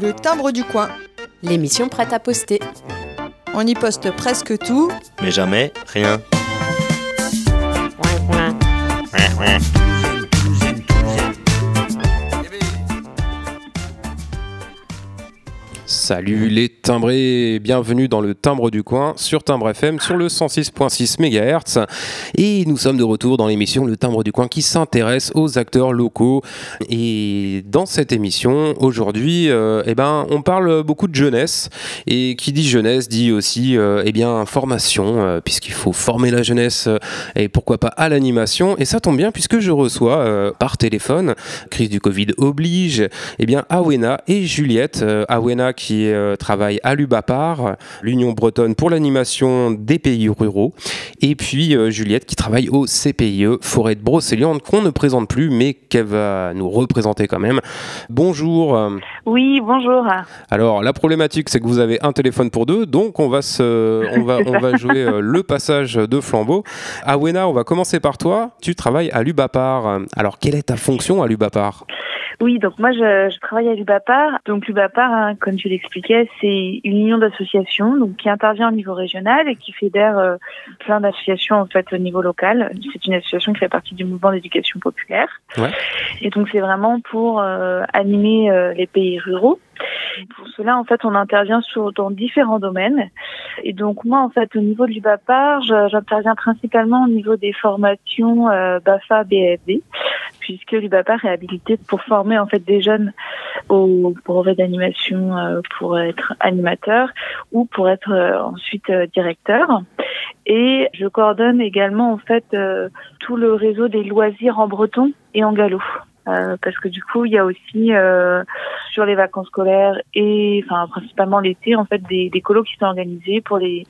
Le timbre du coin. L'émission prête à poster. On y poste presque tout. Mais jamais rien. Salut les timbrés, bienvenue dans le timbre du coin sur Timbre FM sur le 106.6 MHz et nous sommes de retour dans l'émission Le timbre du coin qui s'intéresse aux acteurs locaux. Et dans cette émission aujourd'hui euh, eh ben, on parle beaucoup de jeunesse. Et qui dit jeunesse dit aussi euh, eh bien, formation euh, puisqu'il faut former la jeunesse euh, et pourquoi pas à l'animation. Et ça tombe bien puisque je reçois euh, par téléphone, crise du Covid oblige, eh bien Awena et Juliette, Awena qui euh, travaille à l'UBAPAR, l'Union bretonne pour l'animation des pays ruraux, et puis euh, Juliette qui travaille au CPIE Forêt de Brocéliande qu'on ne présente plus mais qu'elle va nous représenter quand même. Bonjour. Oui, bonjour. alors la problématique c'est que vous avez un téléphone pour deux, donc on va se, on va, on va jouer euh, le passage de flambeau. Awena, on va commencer par toi. Tu travailles à l'UBAPAR. Alors quelle est ta fonction à l'UBAPAR Oui, donc moi je, je travaille à l'UBAPAR. Donc l'UBAPAR, hein, comme tu l'expliquais, c'est une union d'associations donc qui intervient au niveau régional et qui fédère euh, plein d'associations en fait au niveau local. C'est une association qui fait partie du mouvement d'éducation populaire. Ouais. Et donc c'est vraiment pour euh, animer euh, les pays ruraux. Pour cela, en fait, on intervient sur, dans différents domaines. Et donc, moi, en fait, au niveau de l'UBAPAR, je- j'interviens principalement au niveau des formations euh, BAFA, BAFD, puisque l'UBAPAR est habilité pour former, en fait, des jeunes au brevet d'animation euh, pour être animateur ou pour être euh, ensuite directeur. Et je coordonne également, en fait, tout le réseau des loisirs en breton et en gallo. Euh, parce que du coup, il y a aussi euh, sur les vacances scolaires et enfin principalement l'été, en fait, des, des colos qui sont organisés pour les,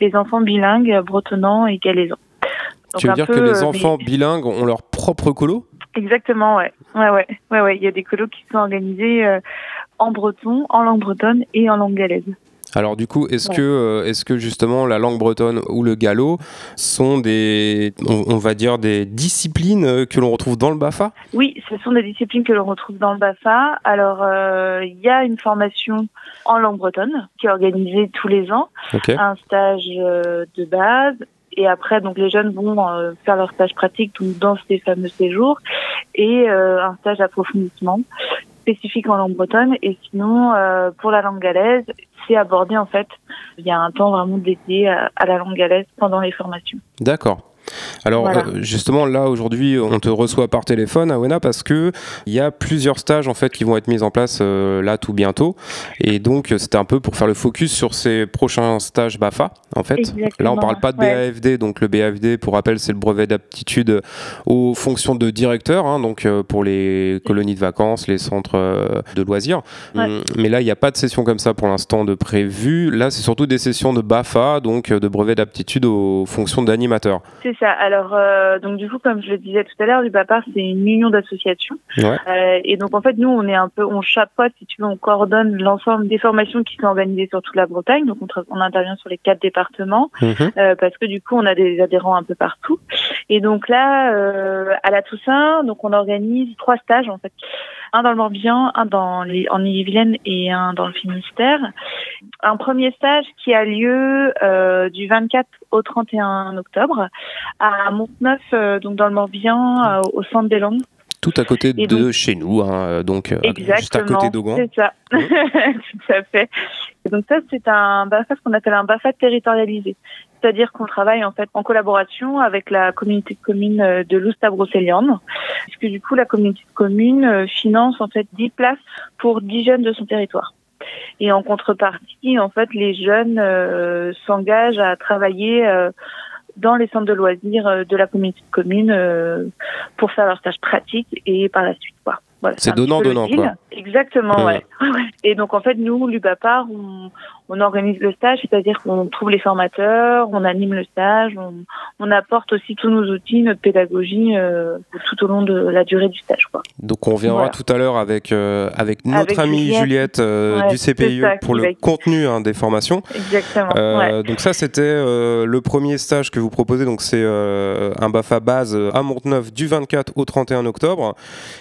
les enfants bilingues bretonnants et galaisans. Donc, Tu veux dire peu, que les euh, enfants bilingues ont leur propre colo Exactement, ouais. Ouais, ouais. Ouais, ouais. Il y a des colos qui sont organisés euh, en breton, en langue bretonne et en langue galaise. Alors du coup, est-ce Ouais. que, euh, est-ce que justement la langue bretonne ou le gallo sont des, on, on va dire des disciplines euh, que l'on retrouve dans le Bafa? Oui, ce sont des disciplines que l'on retrouve dans le BAFA. Alors, euh, il y a une formation en langue bretonne qui est organisée tous les ans, un stage euh, de base. Et après, donc les jeunes vont euh, faire leur stage pratique donc, dans ces fameux séjours et euh, un stage d'approfondissement spécifique en langue bretonne. Et sinon, euh, pour la langue galaise, c'est abordé en fait. Il y a un temps vraiment dédié à, à la langue galaise pendant les formations. D'accord. Alors Voilà. euh, justement là aujourd'hui on te reçoit par téléphone Awena parce que il y a plusieurs stages en fait qui vont être mis en place euh, là tout bientôt et donc euh, c'était un peu pour faire le focus sur ces prochains stages BAFA en fait. Exactement, Là on parle pas de ouais. BAFD donc le BAFD pour rappel c'est le brevet d'aptitude aux fonctions de directeur hein, donc euh, pour les colonies de vacances les centres de loisirs. Ouais. Hum, Mais là il n'y a pas de session comme ça pour l'instant de prévu. Là c'est surtout des sessions de BAFA donc de brevet d'aptitude aux fonctions d'animateur. C'est ça. Alors, euh, donc du coup, comme je le disais tout à l'heure, l'UBAPAR, c'est une union d'associations. Ouais. Euh, et donc, en fait, nous, on est un peu, on chapeaute, si tu veux, on coordonne l'ensemble des formations qui sont organisées sur toute la Bretagne. Donc, on intervient sur les quatre départements Mhm. euh, parce que du coup, on a des adhérents un peu partout. Et donc là, euh, à la Toussaint, donc on organise trois stages en fait, un dans le Morbihan, un dans les, en Ille-et-Vilaine et un dans le Finistère. Un premier stage qui a lieu euh, du 24 au 31 octobre à Montneuf, euh, donc dans le Morbihan, euh, au centre des langues. Tout à côté Et de donc- chez nous, hein, donc euh, Exactement. juste à côté d'Augan. C'est ça. Tout à fait. Et donc ça, c'est un BAFA, ce qu'on appelle un BAFA territorialisé. C'est-à-dire qu'on travaille en fait en collaboration avec la communauté de communes euh, de Loustab-Brocéliande, puisque du coup la communauté de communes euh, finance en fait 10 places pour 10 jeunes de son territoire. Et en contrepartie, en fait, les jeunes euh, s'engagent à travailler euh, dans les centres de loisirs euh, de la communauté de communes euh, pour faire leur stage pratique et par la suite quoi. Voilà, C'est donnant-donnant, deal. quoi. Exactement. Ouais, ouais. Et donc en fait, nous, l'UBAPAR, on, on organise le stage, c'est-à-dire qu'on trouve les formateurs, on anime le stage, on, on apporte aussi tous nos outils, notre pédagogie euh, tout au long de la durée du stage. Quoi. Donc on viendra Voilà. tout à l'heure avec, euh, avec notre Avec amie Juliette, Juliette. euh, Ouais, du CPIE ça, pour le va- contenu hein, des formations. Exactement. Euh, ouais. Donc ça c'était euh, le premier stage que vous proposez, donc c'est euh, un BAFA base à Montneuf du 24 au 31 octobre.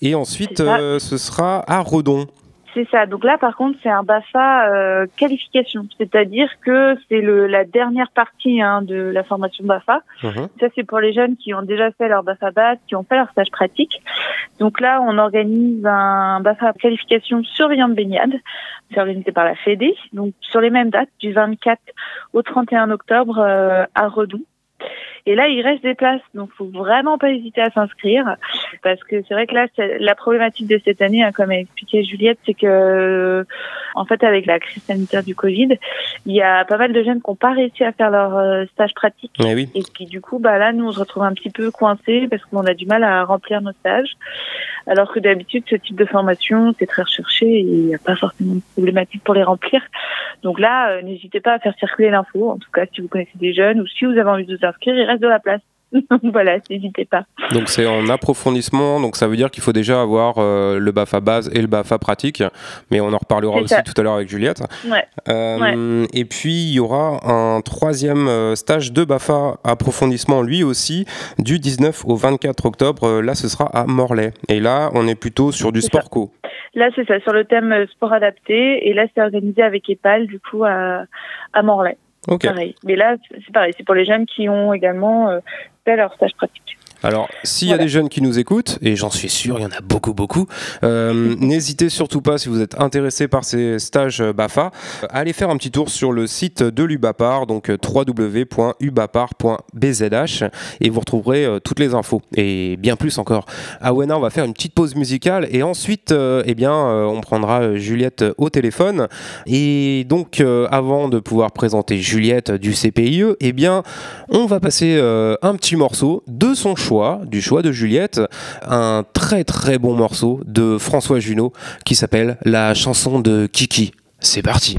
Et ensuite euh, ce sera à Redon. C'est ça. Donc là, par contre, c'est un BAFA euh, qualification, c'est-à-dire que c'est le la dernière partie hein, de la formation BAFA. Mhm. Ça, c'est pour les jeunes qui ont déjà fait leur BAFA base, qui ont fait leur stage pratique. Donc là, on organise un BAFA qualification surveillant de baignade. C'est organisé par la Fédé. Donc sur les mêmes dates, du 24 au 31 octobre euh, à Redon. Et là, il reste des places, donc faut vraiment pas hésiter à s'inscrire, parce que c'est vrai que là, la problématique de cette année, hein, comme a expliqué Juliette, c'est que, euh, en fait, avec la crise sanitaire du Covid, il y a pas mal de jeunes qui n'ont pas réussi à faire leur euh, stage pratique, Eh oui. et qui du coup, bah là, nous, on se retrouve un petit peu coincés parce qu'on a du mal à remplir nos stages, alors que d'habitude, ce type de formation, c'est très recherché et il n'y a pas forcément de problématique pour les remplir. Donc là, euh, n'hésitez pas à faire circuler l'info. En tout cas, si vous connaissez des jeunes ou si vous avez envie de vous inscrire, reste de la place. Donc voilà, n'hésitez pas. Donc c'est en approfondissement, donc ça veut dire qu'il faut déjà avoir euh, le BAFA base et le BAFA pratique, mais on en reparlera aussi ça. tout à l'heure avec Juliette. Ouais. Euh, Et puis il y aura un troisième euh, stage de BAFA approfondissement, lui aussi, du 19 au 24 octobre. Là, ce sera à Morlaix. Et là, on est plutôt sur du sport co. Là, c'est ça, sur le thème sport adapté. Et là, c'est organisé avec EPAL, du coup, à, à Morlaix. Ok. Pareil. Mais là, c'est pareil. C'est pour les jeunes qui ont également euh, fait leur stage pratique. Alors, s'il y a des jeunes qui nous écoutent, et j'en suis sûr, il y en a beaucoup, beaucoup, euh, n'hésitez surtout pas, si vous êtes intéressé par ces stages euh, BAFA, à aller faire un petit tour sur le site de l'UBAPAR, donc euh, www.ubapar.bzh, et vous retrouverez euh, toutes les infos, et bien plus encore. À Wena, on va faire une petite pause musicale, et ensuite, euh, eh bien, euh, on prendra euh, Juliette au téléphone. Et donc, euh, avant de pouvoir présenter Juliette du CPIE, eh bien, on va passer euh, un petit morceau de son choix, du choix de Juliette, un très très bon morceau de François Junot qui s'appelle La chanson de Kiki. C'est parti.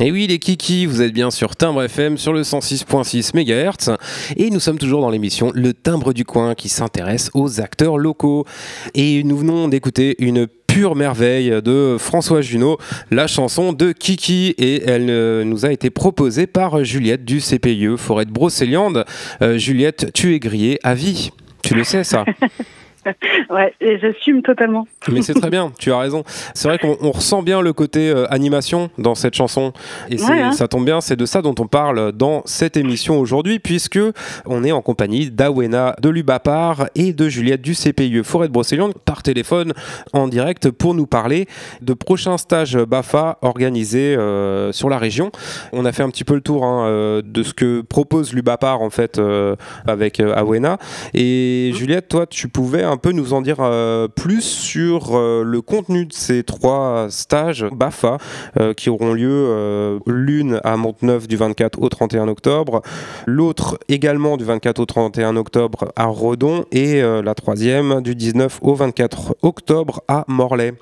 Et oui, les kiki, vous êtes bien sur Timbre FM sur le 106.6 MHz et nous sommes toujours dans l'émission Le Timbre du coin qui s'intéresse aux acteurs locaux. Et nous venons d'écouter une pure merveille de François Junot, la chanson de Kiki et elle euh, nous a été proposée par Juliette du CPIE Forêt de Brocéliande. Euh, Juliette, tu es grillée à vie. Tu le sais ça? ouais, et j'assume totalement. Mais c'est très bien, tu as raison. C'est vrai qu'on on ressent bien le côté euh, animation dans cette chanson. Et Ouais, hein. ça tombe bien, c'est de ça dont on parle dans cette émission aujourd'hui, puisque on est en compagnie d'Awena de Lubapar et de Juliette du CPIE Forêt de Brocéliande par téléphone en direct pour nous parler de prochains stages BAFA organisés euh, sur la région. On a fait un petit peu le tour hein, euh, de ce que propose Lubapar en fait euh, avec Awena. Et Juliette, toi, tu pouvais un peu nous en dire euh, plus sur euh, le contenu de ces trois stages BAFA euh, qui auront lieu l'une à Monteneuf du 24 au 31 octobre, l'autre également du 24 au 31 octobre à Redon et la troisième du 19 au 24 octobre à Morlaix.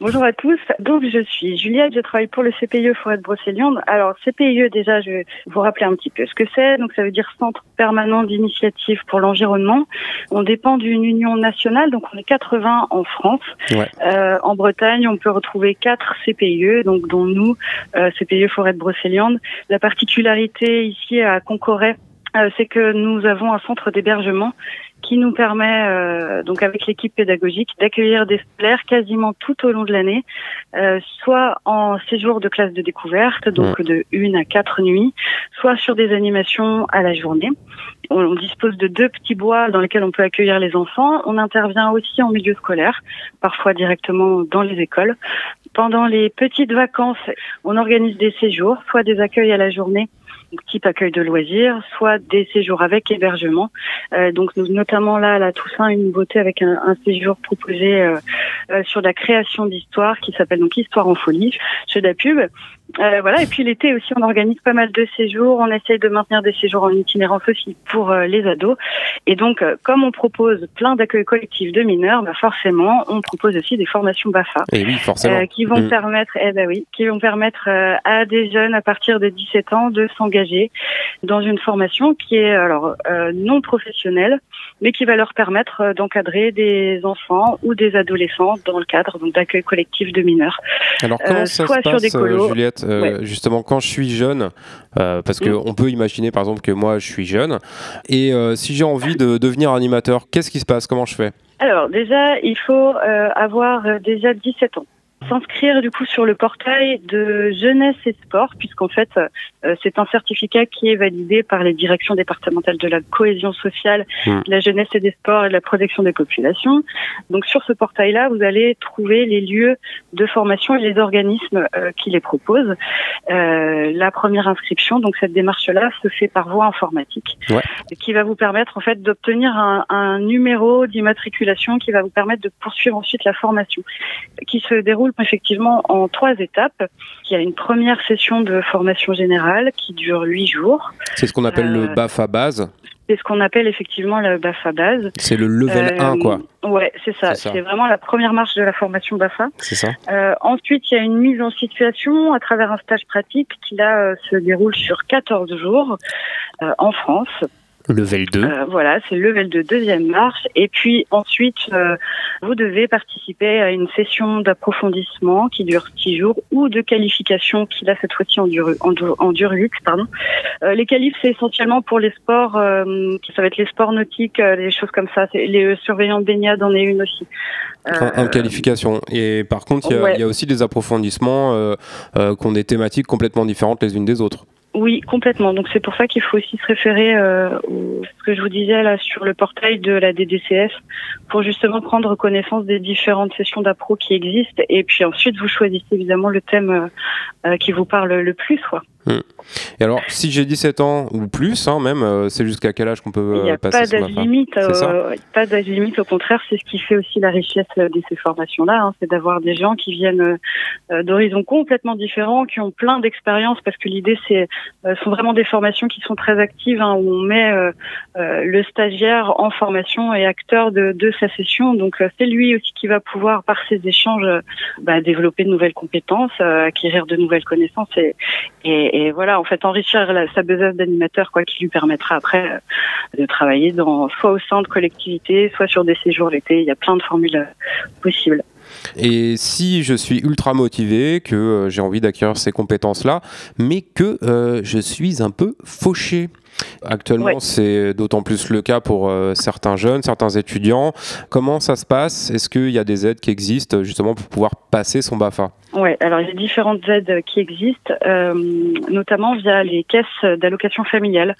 Bonjour à tous. Donc, je suis Juliette, je travaille pour le CPIE Forêt de Brocéliande. Alors, CPIE, déjà, je vais vous rappeler un petit peu ce que c'est. Donc, ça veut dire Centre permanent d'initiative pour l'environnement. On dépend d'une union nationale, donc on est 80 en France. Ouais. Euh, en Bretagne, on peut retrouver quatre CPIE, donc dont nous, euh, CPIE Forêt de Brocéliande. La particularité ici à Concoret, euh, c'est que nous avons un centre d'hébergement qui nous permet, euh, donc avec l'équipe pédagogique, d'accueillir des scolaires quasiment tout au long de l'année, euh, soit en séjour de classe de découverte, donc de une à quatre nuits, soit sur des animations à la journée. On, on dispose de deux petits bois dans lesquels on peut accueillir les enfants. On intervient aussi en milieu scolaire, parfois directement dans les écoles. Pendant les petites vacances, on organise des séjours, soit des accueils à la journée, type accueil de loisirs, soit des séjours avec hébergement. Euh, donc nous, notamment là, à la Toussaint, une beauté avec un, un séjour proposé euh, euh, sur la création d'histoires qui s'appelle donc Histoire en folie chez la pub. Euh, voilà. Et puis l'été aussi, on organise pas mal de séjours. On essaye de maintenir des séjours en itinérance aussi pour euh, les ados. Et donc, euh, comme on propose plein d'accueils collectifs de mineurs, bah forcément, on propose aussi des formations BAFA. Et oui, forcément. Euh, qui vont Mm. permettre, eh ben oui, qui vont permettre euh, à des jeunes à partir de 17 ans de s'engager dans une formation qui est alors euh, non professionnelle, mais qui va leur permettre d'encadrer des enfants ou des adolescents dans le cadre donc d'accueil collectif de mineurs. Alors comment ça soit se passe, euh, justement quand je suis jeune, euh, parce que Mm. on peut imaginer par exemple que moi je suis jeune, et euh, si j'ai envie de devenir animateur, qu'est-ce qui se passe? Comment je fais? Alors déjà, il faut avoir déjà 17 ans. S'inscrire du coup sur le portail de jeunesse et sport, puisqu'en fait euh, c'est un certificat qui est validé par les directions départementales de la cohésion sociale, Hmm. de la jeunesse et des sports et de la protection des populations. Donc sur ce portail-là, vous allez trouver les lieux de formation et les organismes euh, qui les proposent. Euh, la première inscription, donc cette démarche-là, se fait par voie informatique, Ouais. qui va vous permettre en fait d'obtenir un, un numéro d'immatriculation qui va vous permettre de poursuivre ensuite la formation, qui se déroule effectivement en trois étapes. Il y a une première session de formation générale qui dure huit jours. C'est ce qu'on appelle le Euh, BAFA base, C'est ce qu'on appelle effectivement la BAFA base. c'est le level Euh, 1 quoi, Ouais, c'est ça. C'est vraiment la première marche de la formation BAFA. c'est ça Euh, ensuite, il y a une mise en situation à travers un stage pratique qui là euh, se déroule sur 14 jours euh, en France. Level 2, Euh, voilà, c'est le level de deuxième marche. Et puis ensuite, euh, vous devez participer à une session d'approfondissement qui dure six jours ou de qualification qui là cette fois-ci en dure en, dur- en dure huit, pardon. Euh, les qualifs c'est essentiellement pour les sports, euh, ça va être les sports nautiques, euh, les choses comme ça. Les euh, surveillants de baignade en est une aussi. Euh, en, en qualification. Et par contre, il y, a- ouais. il y a aussi des approfondissements euh, euh, qui ont des thématiques complètement différentes les unes des autres. Oui, complètement. Donc c'est pour ça qu'il faut aussi se référer euh, au ce que je vous disais là sur le portail de la DDCF pour justement prendre connaissance des différentes sessions d'appro qui existent et puis ensuite vous choisissez évidemment le thème euh, euh, qui vous parle le plus quoi. Et alors, si j'ai 17 ans ou plus, hein, même, euh, c'est jusqu'à quel âge qu'on peut Il n'y euh, a passer pas d'âge limite. Euh, pas d'âge limite. Au contraire, c'est ce qui fait aussi la richesse euh, de ces formations-là. hein, c'est d'avoir des gens qui viennent euh, d'horizons complètement différents, qui ont plein d'expériences, parce que l'idée, c'est euh, sont vraiment des formations qui sont très actives, hein, où on met euh, euh, le stagiaire en formation et acteur de, de sa session. Donc, euh, c'est lui aussi qui va pouvoir, par ses échanges, euh, bah, développer de nouvelles compétences, euh, acquérir de nouvelles connaissances et, et, et voilà, en fait, enrichir sa besace d'animateur, quoi, qui lui permettra après euh, de travailler soit au sein de collectivités, soit sur des séjours l'été. Il y a plein de formules euh, possibles. Et si je suis ultra motivé, que euh, j'ai envie d'acquérir ces compétences-là, mais que je suis un peu fauché. Actuellement, c'est d'autant plus le cas pour euh, certains jeunes, certains étudiants. Comment ça se passe? Est-ce qu'il y a des aides qui existent justement pour pouvoir passer son BAFA Ouais, alors il y a différentes aides qui existent, euh, notamment via les caisses d'allocation familiale,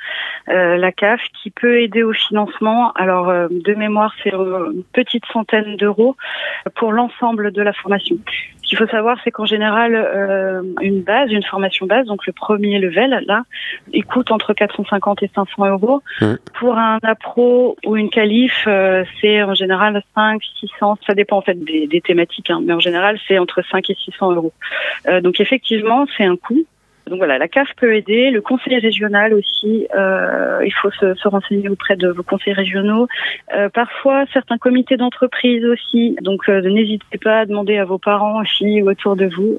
Euh, la CAF qui peut aider au financement. Alors de mémoire, c'est une petite centaine d'euros pour l'ensemble de la formation. Ce qu'il faut savoir, c'est qu'en général, une base, une formation base, donc le premier level, là, il coûte entre 450 et 500 euros. Pour un appro ou une qualif, euh, c'est en général 5, 600, ça dépend en fait des, des thématiques, hein, mais en général, c'est entre 5 et 600 euros. Euh, donc effectivement, c'est un coût. Donc voilà, la CAF peut aider, le conseil régional aussi, euh, il faut se, se renseigner auprès de vos conseils régionaux. Euh, parfois, certains comités d'entreprise aussi, donc euh, n'hésitez pas à demander à vos parents aussi ou autour de vous,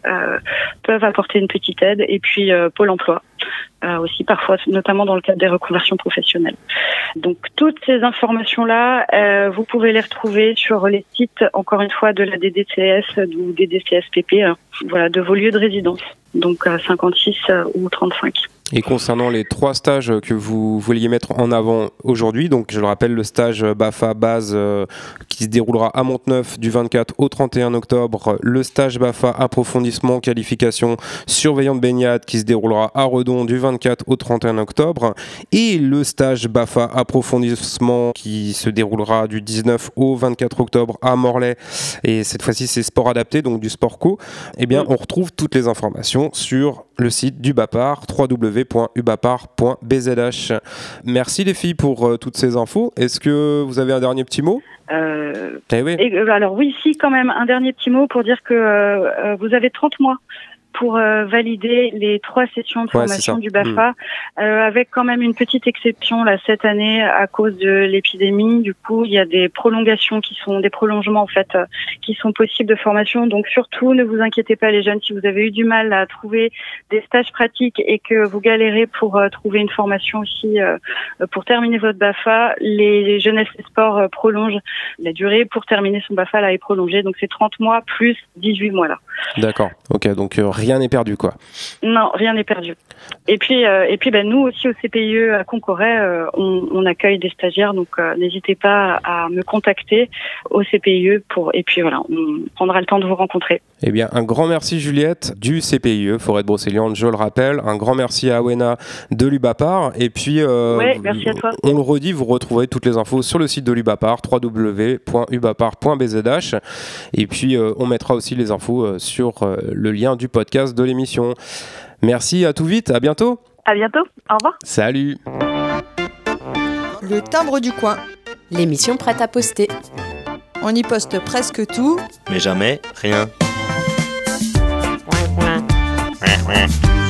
peuvent apporter une petite aide. Et puis Pôle emploi euh, aussi parfois, notamment dans le cadre des reconversions professionnelles. Donc toutes ces informations-là, euh, vous pouvez les retrouver sur les sites, encore une fois, de la DDCS ou DDCSPP, hein, voilà, de vos lieux de résidence, donc à 56 euh, ou 35. Et concernant les trois stages que vous vouliez mettre en avant aujourd'hui, donc je le rappelle, le stage BAFA base euh, qui se déroulera à Monteneuf du 24 au 31 octobre, le stage BAFA approfondissement qualification surveillant de baignade qui se déroulera à Redon du 24 au 31 octobre, et le stage BAFA approfondissement qui se déroulera du 19 au 24 octobre à Morlaix, et cette fois-ci c'est sport adapté, donc du sport co, eh bien on retrouve toutes les informations sur le site du BAPAR, www.ubapar.bzh. Merci les filles pour euh, toutes ces infos. Est-ce que vous avez un dernier petit mot? Euh, Eh oui. et, euh, alors oui, si quand même un dernier petit mot pour dire que euh, vous avez 30 mois pour euh, valider les trois sessions de Ouais, formation du BAFA, euh, avec quand même une petite exception là cette année à cause de l'épidémie. Du coup, il y a des prolongations qui sont des prolongements en fait euh, qui sont possibles de formation. Donc surtout, ne vous inquiétez pas les jeunes si vous avez eu du mal à trouver des stages pratiques et que vous galérez pour trouver une formation aussi pour terminer votre BAFA, les jeunesses et sports prolongent la durée pour terminer son BAFA là est prolongée. Donc c'est 30 mois plus 18 mois là. D'accord. Ok, donc rien n'est perdu quoi. Non, rien n'est perdu. Et puis, euh, et puis, ben, nous aussi au CPIE à Concoret, euh, on, on accueille des stagiaires, donc euh, n'hésitez pas à me contacter au CPIE pour. Et puis voilà, on prendra le temps de vous rencontrer. Eh bien, un grand merci Juliette du CPIE, Forêt de Brocéliande, je le rappelle. Un grand merci à Awena de l'Ubapar. Et puis, Ouais, merci à toi. on le redit, vous retrouverez toutes les infos sur le site de l'Ubapar, www.ubapar.bzh. Et puis, on mettra aussi les infos sur le lien du podcast de l'émission. Merci, à tout vite, à bientôt. À bientôt. Au revoir. Salut. Le timbre du coin. L'émission prête à poster. On y poste presque tout, mais jamais rien. Ouais, ouais.